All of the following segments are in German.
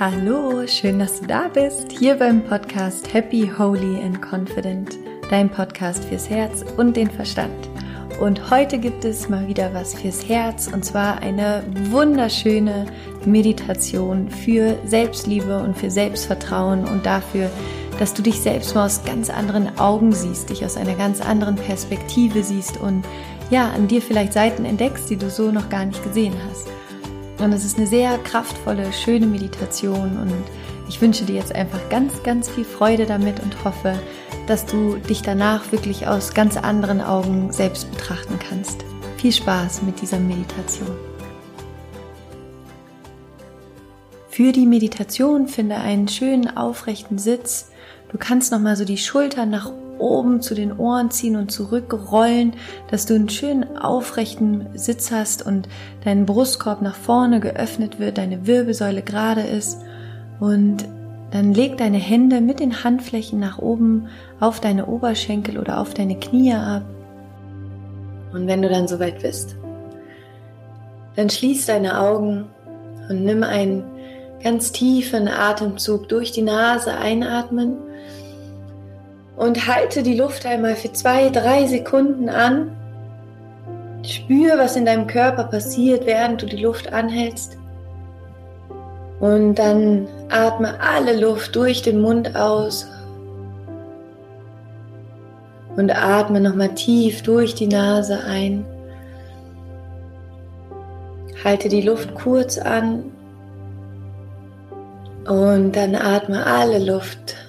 Hallo, schön, dass du da bist, hier beim Podcast Happy, Holy and Confident, dein Podcast fürs Herz und den Verstand. Und heute gibt es mal wieder was fürs Herz und zwar eine wunderschöne Meditation für Selbstliebe und für Selbstvertrauen und dafür, dass du dich selbst mal aus ganz anderen Augen siehst, dich aus einer ganz anderen Perspektive siehst und ja, an dir vielleicht Seiten entdeckst, die du so noch gar nicht gesehen hast. Und es ist eine sehr kraftvolle, schöne Meditation und ich wünsche dir jetzt einfach ganz, ganz viel Freude damit und hoffe, dass du dich danach wirklich aus ganz anderen Augen selbst betrachten kannst. Viel Spaß mit dieser Meditation. Für die Meditation finde einen schönen aufrechten Sitz. Du kannst noch mal so die Schultern nach oben zu den Ohren ziehen und zurückrollen, dass du einen schönen aufrechten Sitz hast und dein Brustkorb nach vorne geöffnet wird, deine Wirbelsäule gerade ist und dann leg deine Hände mit den Handflächen nach oben auf deine Oberschenkel oder auf deine Knie ab. Und wenn du dann soweit bist, dann schließ deine Augen und nimm einen ganz tiefen Atemzug durch die Nase einatmen und halte die Luft einmal für zwei, drei Sekunden an. Spür, was in deinem Körper passiert, während du die Luft anhältst. Und dann atme alle Luft durch den Mund aus. Und atme nochmal tief durch die Nase ein. Halte die Luft kurz an. Und dann atme alle Luft.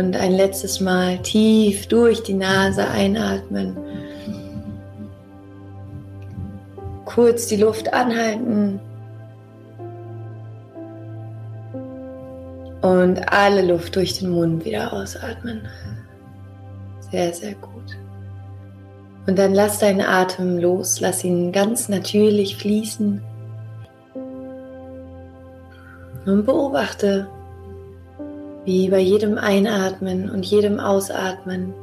Und ein letztes Mal tief durch die Nase einatmen. Kurz die Luft anhalten. Und alle Luft durch den Mund wieder ausatmen. Sehr, sehr gut. Und dann lass deinen Atem los, lass ihn ganz natürlich fließen. Und beobachte, wie bei jedem Einatmen und jedem Ausatmen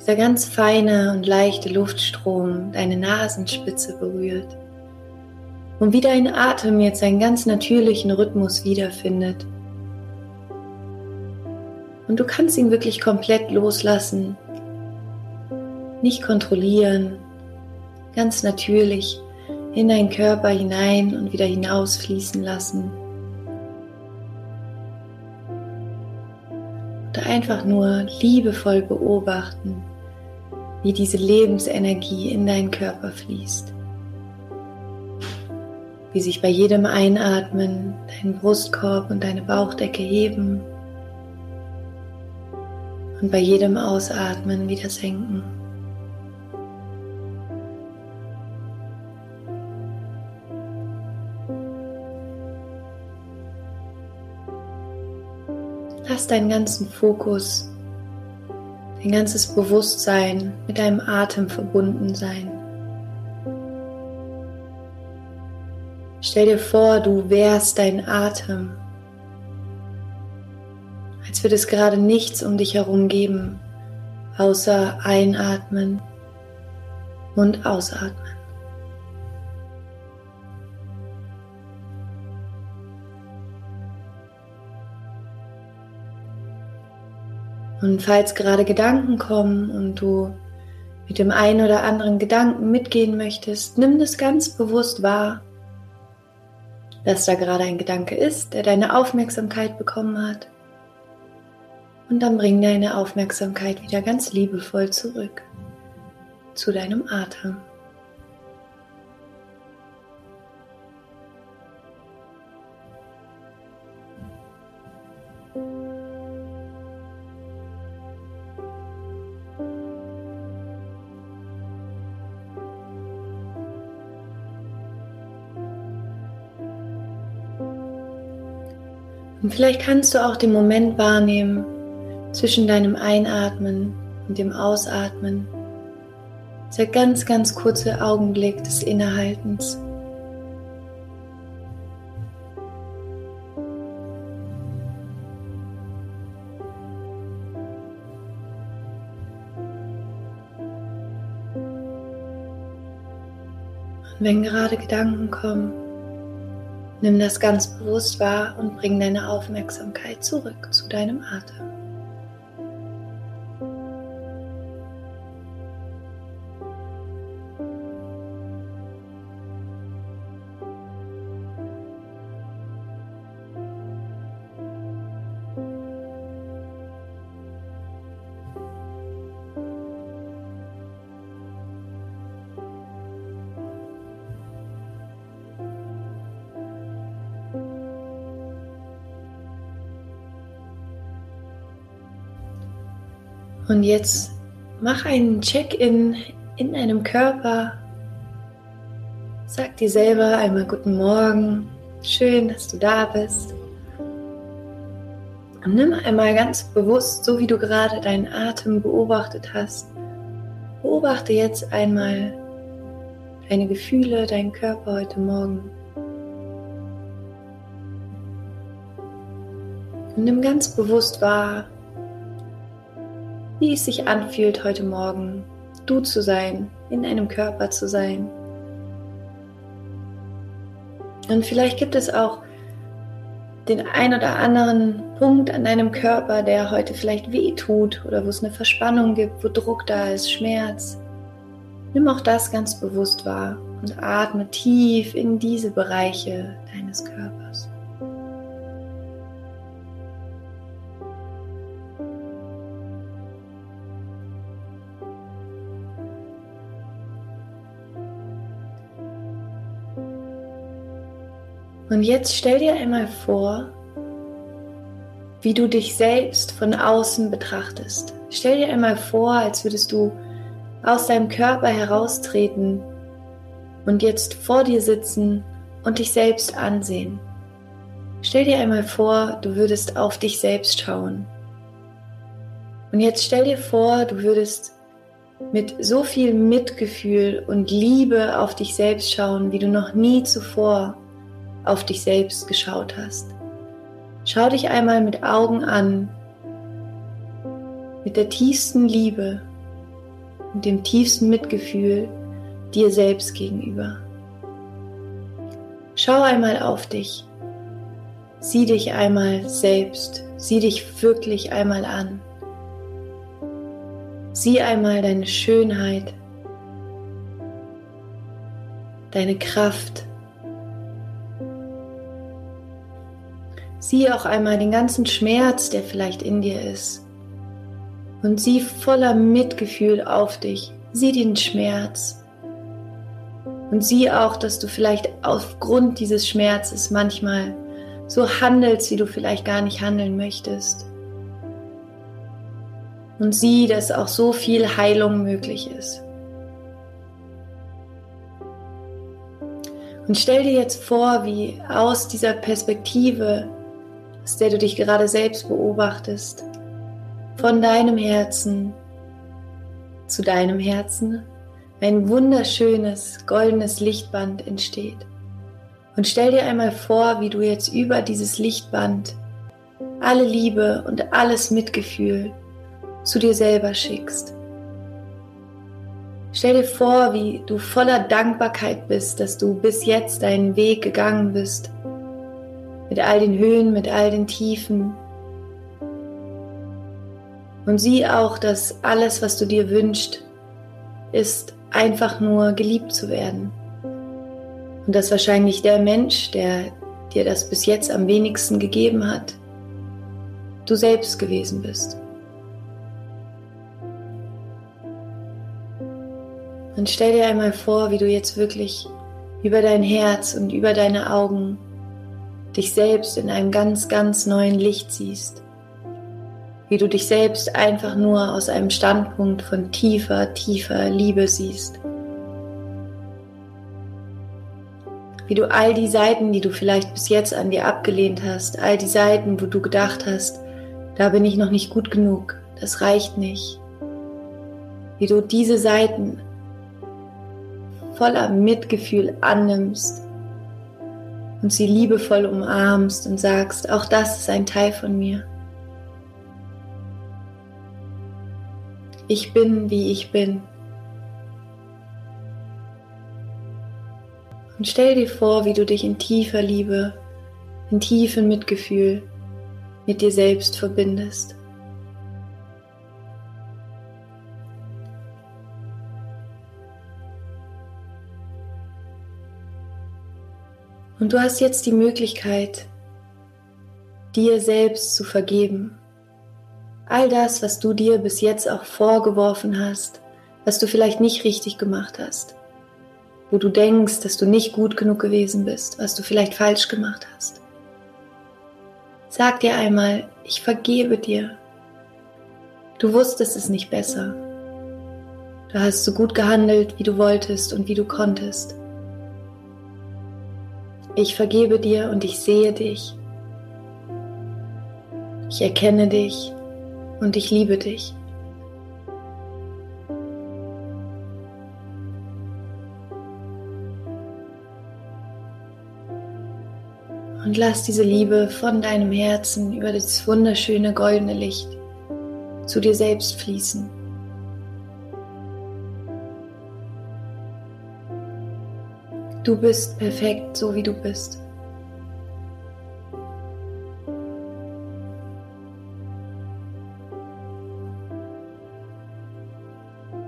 dieser ganz feine und leichte Luftstrom deine Nasenspitze berührt und wie dein Atem jetzt einen ganz natürlichen Rhythmus wiederfindet. Und du kannst ihn wirklich komplett loslassen, nicht kontrollieren, ganz natürlich in deinen Körper hinein und wieder hinausfließen lassen. Und einfach nur liebevoll beobachten, wie diese Lebensenergie in deinen Körper fließt. Wie sich bei jedem Einatmen dein Brustkorb und deine Bauchdecke heben und bei jedem Ausatmen wieder senken. Lass deinen ganzen Fokus, dein ganzes Bewusstsein mit deinem Atem verbunden sein. Stell dir vor, du wärst dein Atem, als würde es gerade nichts um dich herum geben, außer einatmen und ausatmen. Und falls gerade Gedanken kommen und du mit dem einen oder anderen Gedanken mitgehen möchtest, nimm das ganz bewusst wahr, dass da gerade ein Gedanke ist, der deine Aufmerksamkeit bekommen hat. Und dann bring deine Aufmerksamkeit wieder ganz liebevoll zurück zu deinem Atem. Vielleicht kannst du auch den Moment wahrnehmen zwischen deinem Einatmen und dem Ausatmen. Dieser ganz, ganz kurze Augenblick des Innehaltens. Und wenn gerade Gedanken kommen, Nimm das ganz bewusst wahr und bring deine Aufmerksamkeit zurück zu deinem Atem. Und jetzt mach einen Check-in in deinem Körper. Sag dir selber einmal guten Morgen. Schön, dass du da bist. Und nimm einmal ganz bewusst, so wie du gerade deinen Atem beobachtet hast, beobachte jetzt einmal deine Gefühle, deinen Körper heute Morgen. Und nimm ganz bewusst wahr, wie es sich anfühlt, heute Morgen du zu sein, in einem Körper zu sein. Und vielleicht gibt es auch den ein oder anderen Punkt an deinem Körper, der heute vielleicht weh tut oder wo es eine Verspannung gibt, wo Druck da ist, Schmerz. Nimm auch das ganz bewusst wahr und atme tief in diese Bereiche deines Körpers. Und jetzt stell dir einmal vor, wie du dich selbst von außen betrachtest. Stell dir einmal vor, als würdest du aus deinem Körper heraustreten und jetzt vor dir sitzen und dich selbst ansehen. Stell dir einmal vor, du würdest auf dich selbst schauen. Und jetzt stell dir vor, du würdest mit so viel Mitgefühl und Liebe auf dich selbst schauen, wie du noch nie zuvor auf dich selbst geschaut hast. Schau dich einmal mit Augen an, mit der tiefsten Liebe und dem tiefsten Mitgefühl dir selbst gegenüber. Schau einmal auf dich. Sieh dich einmal selbst. Sieh dich wirklich einmal an. Sieh einmal deine Schönheit, deine Kraft, Sieh auch einmal den ganzen Schmerz, der vielleicht in dir ist. Und sieh voller Mitgefühl auf dich. Sieh den Schmerz. Und sieh auch, dass du vielleicht aufgrund dieses Schmerzes manchmal so handelst, wie du vielleicht gar nicht handeln möchtest. Und sieh, dass auch so viel Heilung möglich ist. Und stell dir jetzt vor, wie aus dieser Perspektive aus der du dich gerade selbst beobachtest, von deinem Herzen zu deinem Herzen ein wunderschönes goldenes Lichtband entsteht. Und stell dir einmal vor, wie du jetzt über dieses Lichtband alle Liebe und alles Mitgefühl zu dir selber schickst. Stell dir vor, wie du voller Dankbarkeit bist, dass du bis jetzt deinen Weg gegangen bist mit all den Höhen, mit all den Tiefen. Und sieh auch, dass alles, was du dir wünschst, ist einfach nur geliebt zu werden. Und dass wahrscheinlich der Mensch, der dir das bis jetzt am wenigsten gegeben hat, du selbst gewesen bist. Und stell dir einmal vor, wie du jetzt wirklich über dein Herz und über deine Augen dich selbst in einem ganz, ganz neuen Licht siehst. Wie du dich selbst einfach nur aus einem Standpunkt von tiefer, tiefer Liebe siehst. Wie du all die Seiten, die du vielleicht bis jetzt an dir abgelehnt hast, all die Seiten, wo du gedacht hast, da bin ich noch nicht gut genug, das reicht nicht. Wie du diese Seiten voller Mitgefühl annimmst und sie liebevoll umarmst und sagst, auch das ist ein Teil von mir. Ich bin, wie ich bin. Und stell dir vor, wie du dich in tiefer Liebe in tiefem Mitgefühl mit dir selbst verbindest. Und du hast jetzt die Möglichkeit, dir selbst zu vergeben. All das, was du dir bis jetzt auch vorgeworfen hast, was du vielleicht nicht richtig gemacht hast, wo du denkst, dass du nicht gut genug gewesen bist, was du vielleicht falsch gemacht hast. Sag dir einmal, ich vergebe dir. Du wusstest es nicht besser. Du hast so gut gehandelt, wie du wolltest und wie du konntest. Ich vergebe dir und ich sehe dich. Ich erkenne dich und ich liebe dich. Und lass diese Liebe von deinem Herzen über das wunderschöne goldene Licht zu dir selbst fließen. Du bist perfekt, so wie du bist.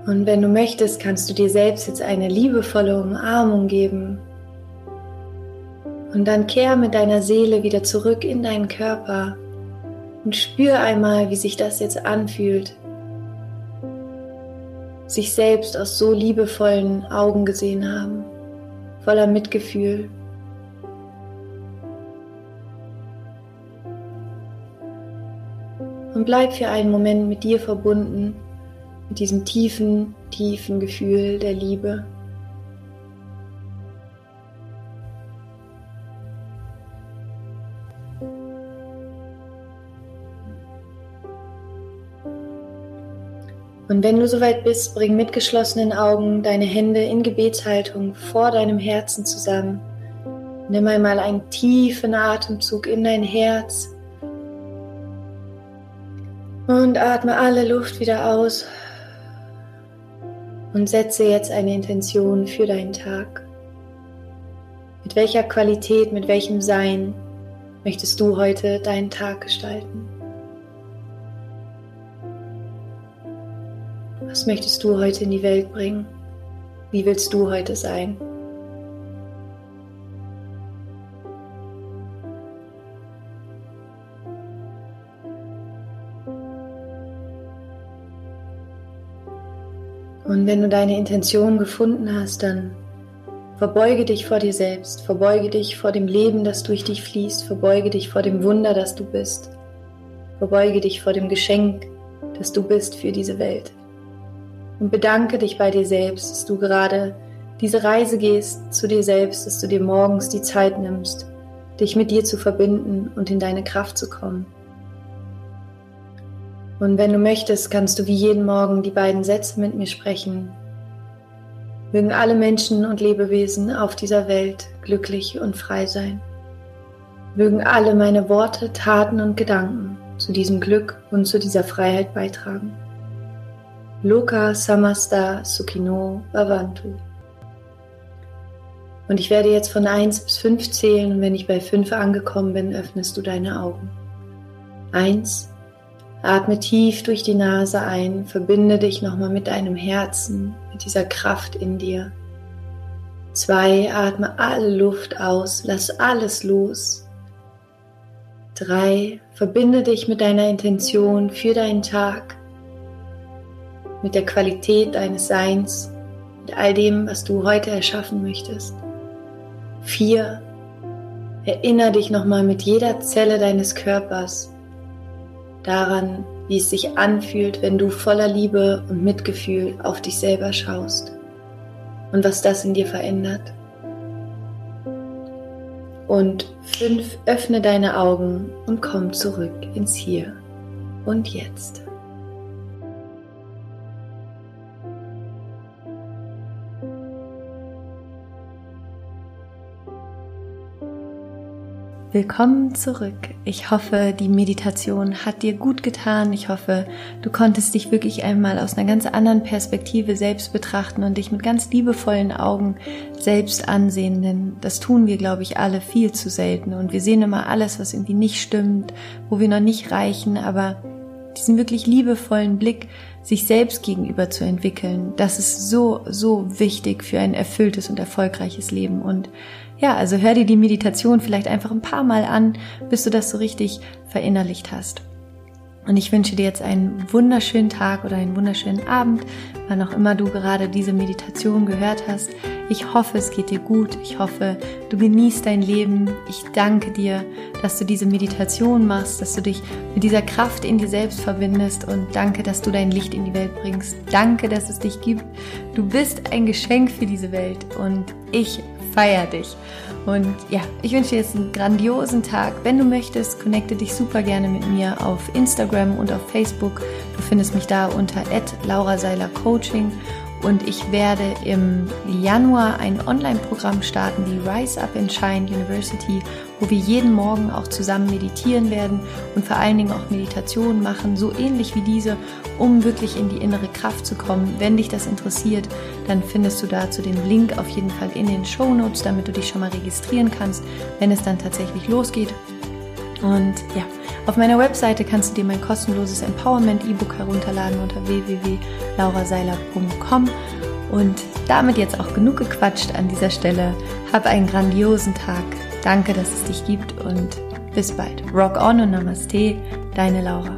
Und wenn du möchtest, kannst du dir selbst jetzt eine liebevolle Umarmung geben. Und dann kehr mit deiner Seele wieder zurück in deinen Körper und spür einmal, wie sich das jetzt anfühlt. Sich selbst aus so liebevollen Augen gesehen haben voller Mitgefühl. Und bleib für einen Moment mit dir verbunden, mit diesem tiefen, tiefen Gefühl der Liebe. Und wenn du soweit bist, bring mit geschlossenen Augen deine Hände in Gebetshaltung vor deinem Herzen zusammen. Nimm einmal einen tiefen Atemzug in dein Herz und atme alle Luft wieder aus und setze jetzt eine Intention für deinen Tag. Mit welcher Qualität, mit welchem Sein möchtest du heute deinen Tag gestalten? Was möchtest du heute in die Welt bringen? Wie willst du heute sein? Und wenn du deine Intention gefunden hast, dann verbeuge dich vor dir selbst, verbeuge dich vor dem Leben, das durch dich fließt, verbeuge dich vor dem Wunder, das du bist, verbeuge dich vor dem Geschenk, das du bist für diese Welt und bedanke dich bei dir selbst, dass du gerade diese Reise gehst zu dir selbst, dass du dir morgens die Zeit nimmst, dich mit dir zu verbinden und in deine Kraft zu kommen. Und wenn du möchtest, kannst du wie jeden Morgen die beiden Sätze mit mir sprechen. Mögen alle Menschen und Lebewesen auf dieser Welt glücklich und frei sein. Mögen alle meine Worte, Taten und Gedanken zu diesem Glück und zu dieser Freiheit beitragen. Loka Samasta Sukhino Bhavantu. Und ich werde jetzt von 1 bis 5 zählen und wenn ich bei 5 angekommen bin, öffnest du deine Augen. 1. Atme tief durch die Nase ein, verbinde dich nochmal mit deinem Herzen, mit dieser Kraft in dir. 2. Atme alle Luft aus, lass alles los. 3. Verbinde dich mit deiner Intention für deinen Tag mit der Qualität deines Seins, mit all dem, was du heute erschaffen möchtest. 4. Erinnere dich nochmal mit jeder Zelle deines Körpers daran, wie es sich anfühlt, wenn du voller Liebe und Mitgefühl auf dich selber schaust und was das in dir verändert. Und 5. Öffne deine Augen und komm zurück ins Hier und Jetzt. Willkommen zurück. Ich hoffe, die Meditation hat dir gut getan. Ich hoffe, du konntest dich wirklich einmal aus einer ganz anderen Perspektive selbst betrachten und dich mit ganz liebevollen Augen selbst ansehen. Denn das tun wir, glaube ich, alle viel zu selten. Und wir sehen immer alles, was irgendwie nicht stimmt, wo wir noch nicht reichen. Aber diesen wirklich liebevollen Blick sich selbst gegenüber zu entwickeln, das ist so, so wichtig für ein erfülltes und erfolgreiches Leben. Und ja, also hör dir die Meditation vielleicht einfach ein paar Mal an, bis du das so richtig verinnerlicht hast. Und ich wünsche dir jetzt einen wunderschönen Tag oder einen wunderschönen Abend, wann auch immer du gerade diese Meditation gehört hast. Ich hoffe, es geht dir gut. Ich hoffe, du genießt dein Leben. Ich danke dir, dass du diese Meditation machst, dass du dich mit dieser Kraft in dir selbst verbindest und danke, dass du dein Licht in die Welt bringst. Danke, dass es dich gibt. Du bist ein Geschenk für diese Welt und ich feier dich. Und ja, ich wünsche dir jetzt einen grandiosen Tag. Wenn du möchtest, connecte dich super gerne mit mir auf Instagram und auf Facebook. Du findest mich da unter Laura Seiler Coaching und ich werde im Januar ein Online-Programm starten, die Rise Up and Shine University, wo wir jeden Morgen auch zusammen meditieren werden und vor allen Dingen auch Meditationen machen, so ähnlich wie diese, um wirklich in die innere Kraft zu kommen. Wenn dich das interessiert, dann findest du dazu den Link auf jeden Fall in den Show Notes, damit du dich schon mal registrieren kannst, wenn es dann tatsächlich losgeht. Und ja, auf meiner Webseite kannst du dir mein kostenloses Empowerment-E-Book herunterladen unter www.lauraseiler.com. Und damit jetzt auch genug gequatscht an dieser Stelle. Hab einen grandiosen Tag. Danke, dass es dich gibt und bis bald. Rock on und Namaste, deine Laura.